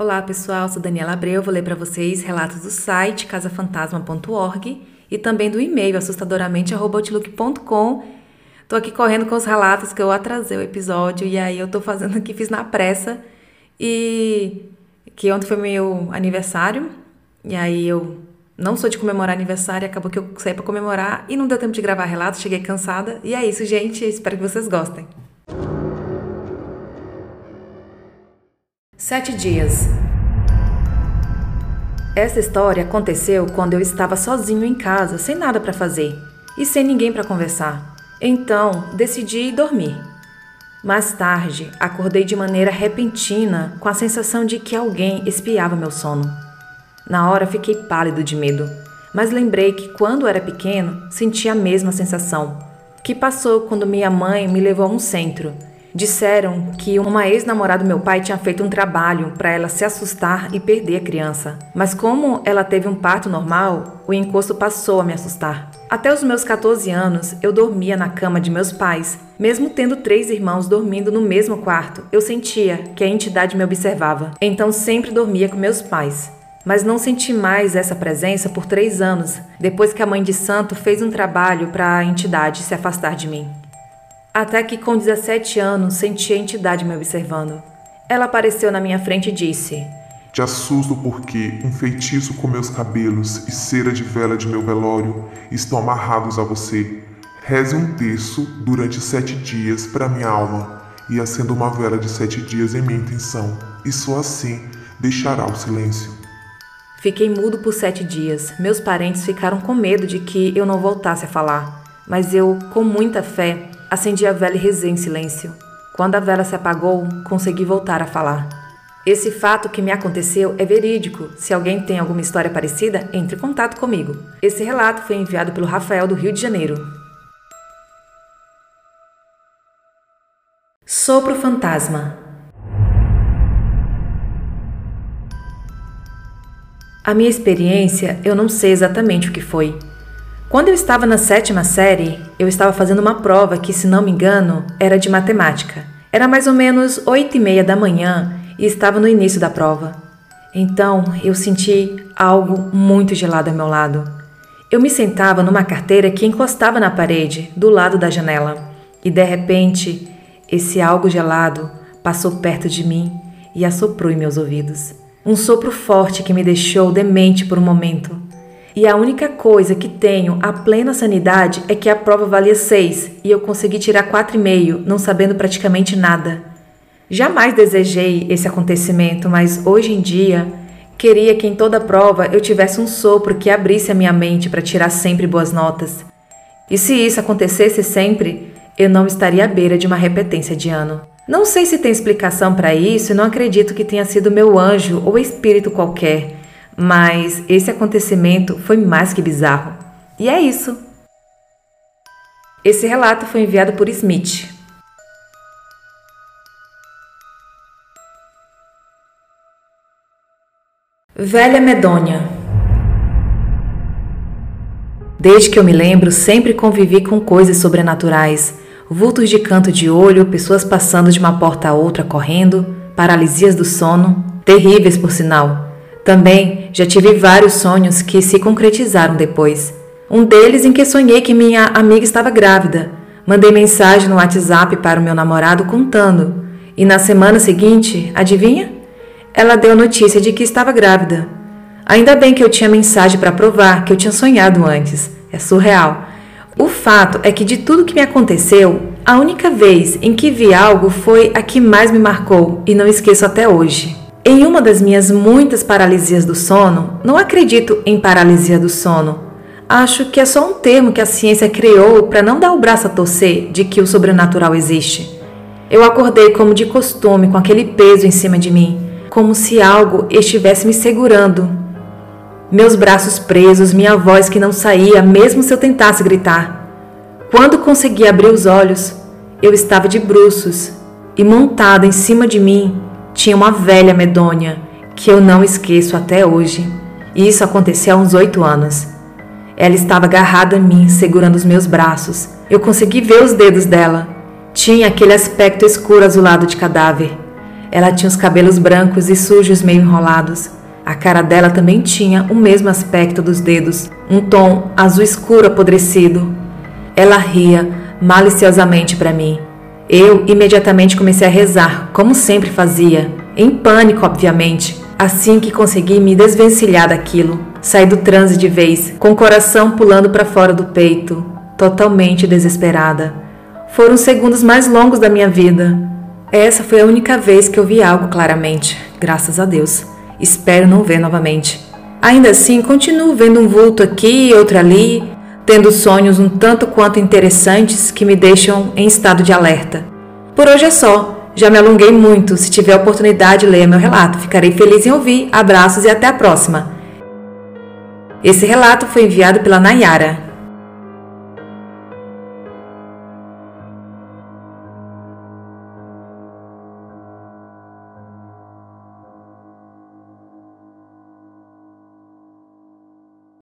Olá pessoal, sou Daniela Abreu, vou ler para vocês relatos do site casafantasma.org e também do e-mail assustadoramente.outlook.com. Tô aqui correndo com os relatos que eu atrasei o episódio e aí eu tô fazendo aqui, fiz na pressa e que ontem foi meu aniversário e aí eu não sou de comemorar aniversário, acabou que eu saí para comemorar e não deu tempo de gravar relatos, cheguei cansada e é isso, gente, espero que vocês gostem. Sete dias. Essa história aconteceu quando eu estava sozinho em casa, sem nada para fazer e sem ninguém para conversar. Então, decidi dormir. Mais tarde, acordei de maneira repentina, com a sensação de que alguém espiava meu sono. Na hora fiquei pálido de medo, mas lembrei que quando era pequeno sentia a mesma sensação, que passou quando minha mãe me levou a um centro Disseram que uma ex-namorada do meu pai tinha feito um trabalho para ela se assustar e perder a criança. Mas como ela teve um parto normal, o encosto passou a me assustar. Até os meus 14 anos, eu dormia na cama de meus pais. Mesmo tendo três irmãos dormindo no mesmo quarto, eu sentia que a entidade me observava. Então sempre dormia com meus pais. Mas não senti mais essa presença por três anos, depois que a mãe de santo fez um trabalho para a entidade se afastar de mim. Até que com 17 anos senti a entidade me observando. Ela apareceu na minha frente e disse: Te assusto porque um feitiço com meus cabelos e cera de vela de meu velório estão amarrados a você. Reze um terço durante sete dias para minha alma e acenda uma vela de sete dias em minha intenção, e só assim deixará o silêncio. Fiquei mudo por sete dias. Meus parentes ficaram com medo de que eu não voltasse a falar, mas eu, com muita fé, Acendi a vela e rezei em silêncio. Quando a vela se apagou, consegui voltar a falar. Esse fato que me aconteceu é verídico. Se alguém tem alguma história parecida, entre em contato comigo. Esse relato foi enviado pelo Rafael do Rio de Janeiro. Sopro fantasma. A minha experiência, eu não sei exatamente o que foi. Quando eu estava na sétima série, eu estava fazendo uma prova que, se não me engano, era de matemática. Era mais ou menos oito e meia da manhã e estava no início da prova. Então eu senti algo muito gelado ao meu lado. Eu me sentava numa carteira que encostava na parede, do lado da janela, e de repente esse algo gelado passou perto de mim e assoprou em meus ouvidos. Um sopro forte que me deixou demente por um momento. E a única coisa que tenho a plena sanidade é que a prova valia 6 e eu consegui tirar 4,5, não sabendo praticamente nada. Jamais desejei esse acontecimento, mas hoje em dia queria que em toda prova eu tivesse um sopro que abrisse a minha mente para tirar sempre boas notas. E se isso acontecesse sempre, eu não estaria à beira de uma repetência de ano. Não sei se tem explicação para isso e não acredito que tenha sido meu anjo ou espírito qualquer mas esse acontecimento foi mais que bizarro. E é isso. Esse relato foi enviado por Smith. Velha Medônia Desde que eu me lembro, sempre convivi com coisas sobrenaturais. Vultos de canto de olho, pessoas passando de uma porta a outra correndo, paralisias do sono, terríveis por sinal. Também já tive vários sonhos que se concretizaram depois. Um deles em que sonhei que minha amiga estava grávida. Mandei mensagem no WhatsApp para o meu namorado contando. E na semana seguinte, adivinha? Ela deu notícia de que estava grávida. Ainda bem que eu tinha mensagem para provar que eu tinha sonhado antes. É surreal. O fato é que de tudo que me aconteceu, a única vez em que vi algo foi a que mais me marcou e não esqueço até hoje. Em uma das minhas muitas paralisias do sono, não acredito em paralisia do sono. Acho que é só um termo que a ciência criou para não dar o braço a torcer de que o sobrenatural existe. Eu acordei como de costume, com aquele peso em cima de mim, como se algo estivesse me segurando. Meus braços presos, minha voz que não saía, mesmo se eu tentasse gritar. Quando consegui abrir os olhos, eu estava de bruços e montada em cima de mim tinha uma velha medonha que eu não esqueço até hoje. E isso aconteceu há uns oito anos. Ela estava agarrada a mim, segurando os meus braços. Eu consegui ver os dedos dela. Tinha aquele aspecto escuro azulado de cadáver. Ela tinha os cabelos brancos e sujos meio enrolados. A cara dela também tinha o mesmo aspecto dos dedos, um tom azul escuro apodrecido. Ela ria maliciosamente para mim. Eu imediatamente comecei a rezar, como sempre fazia, em pânico, obviamente, assim que consegui me desvencilhar daquilo. Saí do transe de vez, com o coração pulando para fora do peito, totalmente desesperada. Foram os segundos mais longos da minha vida. Essa foi a única vez que eu vi algo claramente, graças a Deus. Espero não ver novamente. Ainda assim, continuo vendo um vulto aqui outro ali, tendo sonhos um tanto quanto interessantes que me deixam em estado de alerta. Por hoje é só. Já me alonguei muito. Se tiver oportunidade, leia meu relato. Ficarei feliz em ouvir. Abraços e até a próxima. Esse relato foi enviado pela Nayara.